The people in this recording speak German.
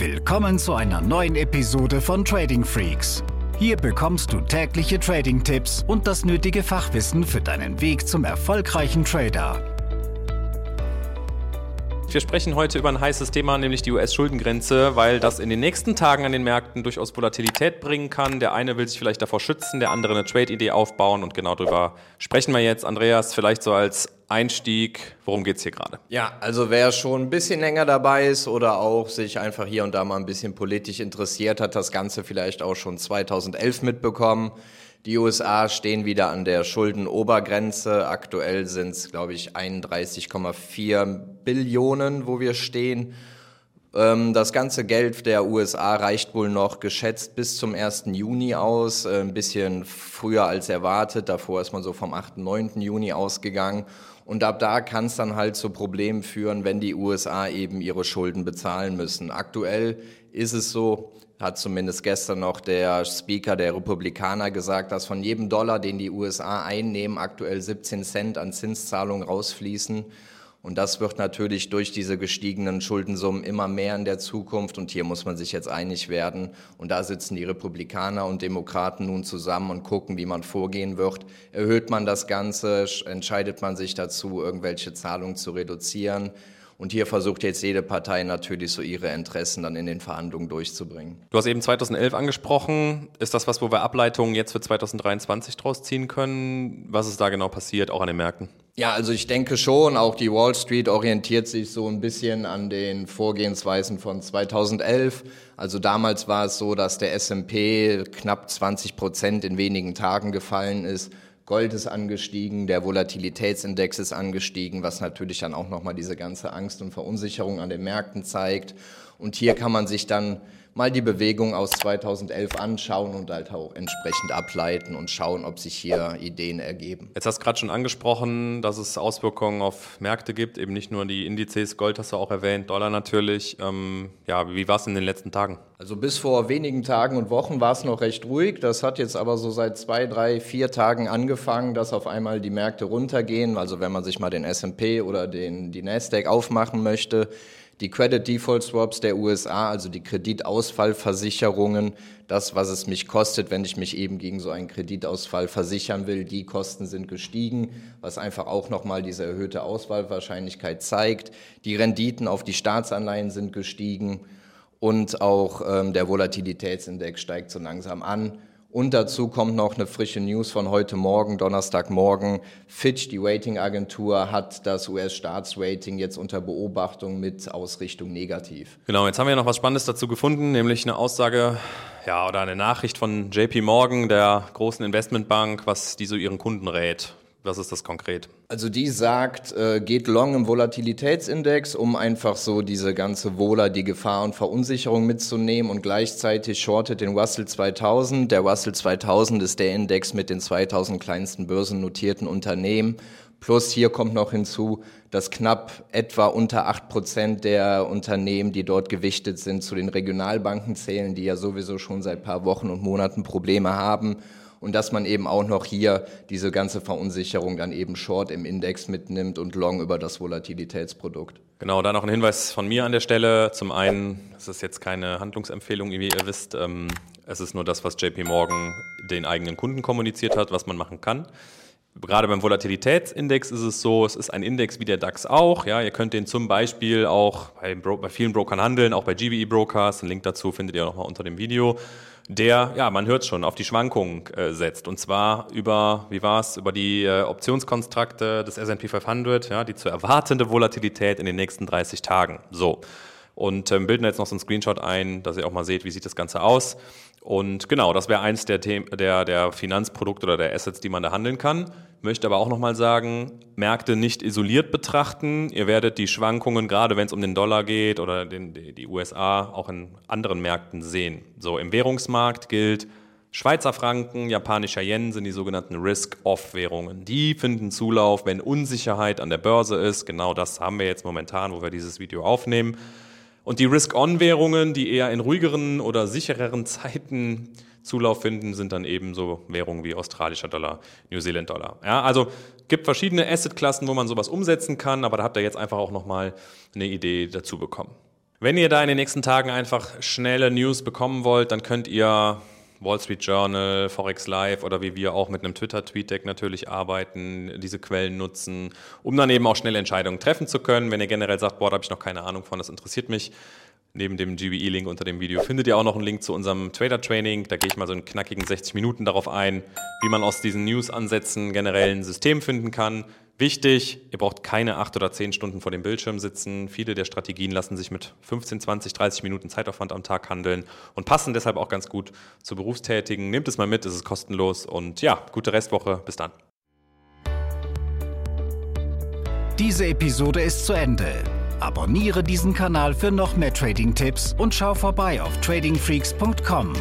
Willkommen zu einer neuen Episode von Trading Freaks. Hier bekommst du tägliche Trading-Tipps und das nötige Fachwissen für deinen Weg zum erfolgreichen Trader. Wir sprechen heute über ein heißes Thema, nämlich die US-Schuldengrenze, weil das in den nächsten Tagen an den Märkten durchaus Volatilität bringen kann. Der eine will sich vielleicht davor schützen, der andere eine Trade-Idee aufbauen und genau darüber sprechen wir jetzt. Andreas, vielleicht so als Einstieg, worum geht es hier gerade? Ja, also wer schon ein bisschen länger dabei ist oder auch sich einfach hier und da mal ein bisschen politisch interessiert, hat das Ganze vielleicht auch schon 2011 mitbekommen. Die USA stehen wieder an der Schuldenobergrenze. Aktuell sind es, glaube ich, 31,4 Billionen, wo wir stehen. Ähm, das ganze Geld der USA reicht wohl noch geschätzt bis zum 1. Juni aus, äh, ein bisschen früher als erwartet. Davor ist man so vom 8., 9. Juni ausgegangen. Und ab da kann es dann halt zu Problemen führen, wenn die USA eben ihre Schulden bezahlen müssen. Aktuell ist es so, hat zumindest gestern noch der Speaker der Republikaner gesagt, dass von jedem Dollar, den die USA einnehmen, aktuell 17 Cent an Zinszahlungen rausfließen. Und das wird natürlich durch diese gestiegenen Schuldensummen immer mehr in der Zukunft. Und hier muss man sich jetzt einig werden. Und da sitzen die Republikaner und Demokraten nun zusammen und gucken, wie man vorgehen wird. Erhöht man das Ganze? Entscheidet man sich dazu, irgendwelche Zahlungen zu reduzieren? Und hier versucht jetzt jede Partei natürlich so ihre Interessen dann in den Verhandlungen durchzubringen. Du hast eben 2011 angesprochen. Ist das was, wo wir Ableitungen jetzt für 2023 draus ziehen können? Was ist da genau passiert, auch an den Märkten? Ja, also ich denke schon, auch die Wall Street orientiert sich so ein bisschen an den Vorgehensweisen von 2011. Also damals war es so, dass der S&P knapp 20 Prozent in wenigen Tagen gefallen ist. Gold ist angestiegen, der Volatilitätsindex ist angestiegen, was natürlich dann auch nochmal diese ganze Angst und Verunsicherung an den Märkten zeigt. Und hier kann man sich dann mal die Bewegung aus 2011 anschauen und halt auch entsprechend ableiten und schauen, ob sich hier Ideen ergeben. Jetzt hast du gerade schon angesprochen, dass es Auswirkungen auf Märkte gibt, eben nicht nur die Indizes, Gold hast du auch erwähnt, Dollar natürlich. Ähm, ja, wie war es in den letzten Tagen? Also bis vor wenigen Tagen und Wochen war es noch recht ruhig. Das hat jetzt aber so seit zwei, drei, vier Tagen angefangen, dass auf einmal die Märkte runtergehen. Also wenn man sich mal den S&P oder den, die Nasdaq aufmachen möchte, die Credit Default Swaps der USA, also die Kreditausfallversicherungen, das, was es mich kostet, wenn ich mich eben gegen so einen Kreditausfall versichern will, die Kosten sind gestiegen, was einfach auch nochmal diese erhöhte Auswahlwahrscheinlichkeit zeigt. Die Renditen auf die Staatsanleihen sind gestiegen und auch ähm, der Volatilitätsindex steigt so langsam an. Und dazu kommt noch eine frische News von heute Morgen, Donnerstagmorgen. Fitch, die Ratingagentur, hat das US-Staatsrating jetzt unter Beobachtung mit Ausrichtung negativ. Genau, jetzt haben wir noch was Spannendes dazu gefunden, nämlich eine Aussage ja, oder eine Nachricht von JP Morgan, der großen Investmentbank, was die so ihren Kunden rät. Was ist das konkret? Also die sagt, äh, geht long im Volatilitätsindex, um einfach so diese ganze Wohler, die Gefahr und Verunsicherung mitzunehmen und gleichzeitig shortet den Russell 2000. Der Russell 2000 ist der Index mit den 2000 kleinsten börsennotierten Unternehmen. Plus hier kommt noch hinzu, dass knapp etwa unter acht Prozent der Unternehmen, die dort gewichtet sind, zu den Regionalbanken zählen, die ja sowieso schon seit paar Wochen und Monaten Probleme haben und dass man eben auch noch hier diese ganze Verunsicherung dann eben Short im Index mitnimmt und Long über das Volatilitätsprodukt. Genau, da noch ein Hinweis von mir an der Stelle. Zum einen, es ist jetzt keine Handlungsempfehlung, wie ihr wisst. Ähm, es ist nur das, was JP Morgan den eigenen Kunden kommuniziert hat, was man machen kann. Gerade beim Volatilitätsindex ist es so, es ist ein Index wie der DAX auch. Ja, ihr könnt den zum Beispiel auch bei, bei vielen Brokern handeln, auch bei GBE Brokers. Einen Link dazu findet ihr nochmal unter dem Video der, ja, man hört schon, auf die Schwankungen äh, setzt. Und zwar über, wie war es, über die äh, Optionskontrakte des S&P 500, ja, die zu erwartende Volatilität in den nächsten 30 Tagen. So. Und ähm, bilden jetzt noch so einen Screenshot ein, dass ihr auch mal seht, wie sieht das Ganze aus. Und genau, das wäre eins der, der, der Finanzprodukte oder der Assets, die man da handeln kann. Möchte aber auch nochmal sagen, Märkte nicht isoliert betrachten. Ihr werdet die Schwankungen, gerade wenn es um den Dollar geht oder den, die USA, auch in anderen Märkten sehen. So, im Währungsmarkt gilt, Schweizer Franken, japanischer Yen sind die sogenannten Risk-Off-Währungen. Die finden Zulauf, wenn Unsicherheit an der Börse ist. Genau das haben wir jetzt momentan, wo wir dieses Video aufnehmen. Und die Risk-On-Währungen, die eher in ruhigeren oder sichereren Zeiten Zulauf finden, sind dann eben so Währungen wie australischer Dollar, New Zealand Dollar. Ja, also gibt verschiedene Assetklassen, wo man sowas umsetzen kann, aber da habt ihr jetzt einfach auch nochmal eine Idee dazu bekommen. Wenn ihr da in den nächsten Tagen einfach schnelle News bekommen wollt, dann könnt ihr Wall Street Journal, Forex Live oder wie wir auch mit einem Twitter-Tweet-Deck natürlich arbeiten, diese Quellen nutzen, um dann eben auch schnelle Entscheidungen treffen zu können. Wenn ihr generell sagt, boah, da habe ich noch keine Ahnung von, das interessiert mich, Neben dem GBE-Link unter dem Video findet ihr auch noch einen Link zu unserem Trader-Training. Da gehe ich mal so in knackigen 60 Minuten darauf ein, wie man aus diesen News-Ansätzen generell ein System finden kann. Wichtig, ihr braucht keine 8 oder 10 Stunden vor dem Bildschirm sitzen. Viele der Strategien lassen sich mit 15, 20, 30 Minuten Zeitaufwand am Tag handeln und passen deshalb auch ganz gut zu Berufstätigen. Nehmt es mal mit, es ist kostenlos und ja, gute Restwoche. Bis dann. Diese Episode ist zu Ende. Abonniere diesen Kanal für noch mehr Trading-Tipps und schau vorbei auf tradingfreaks.com.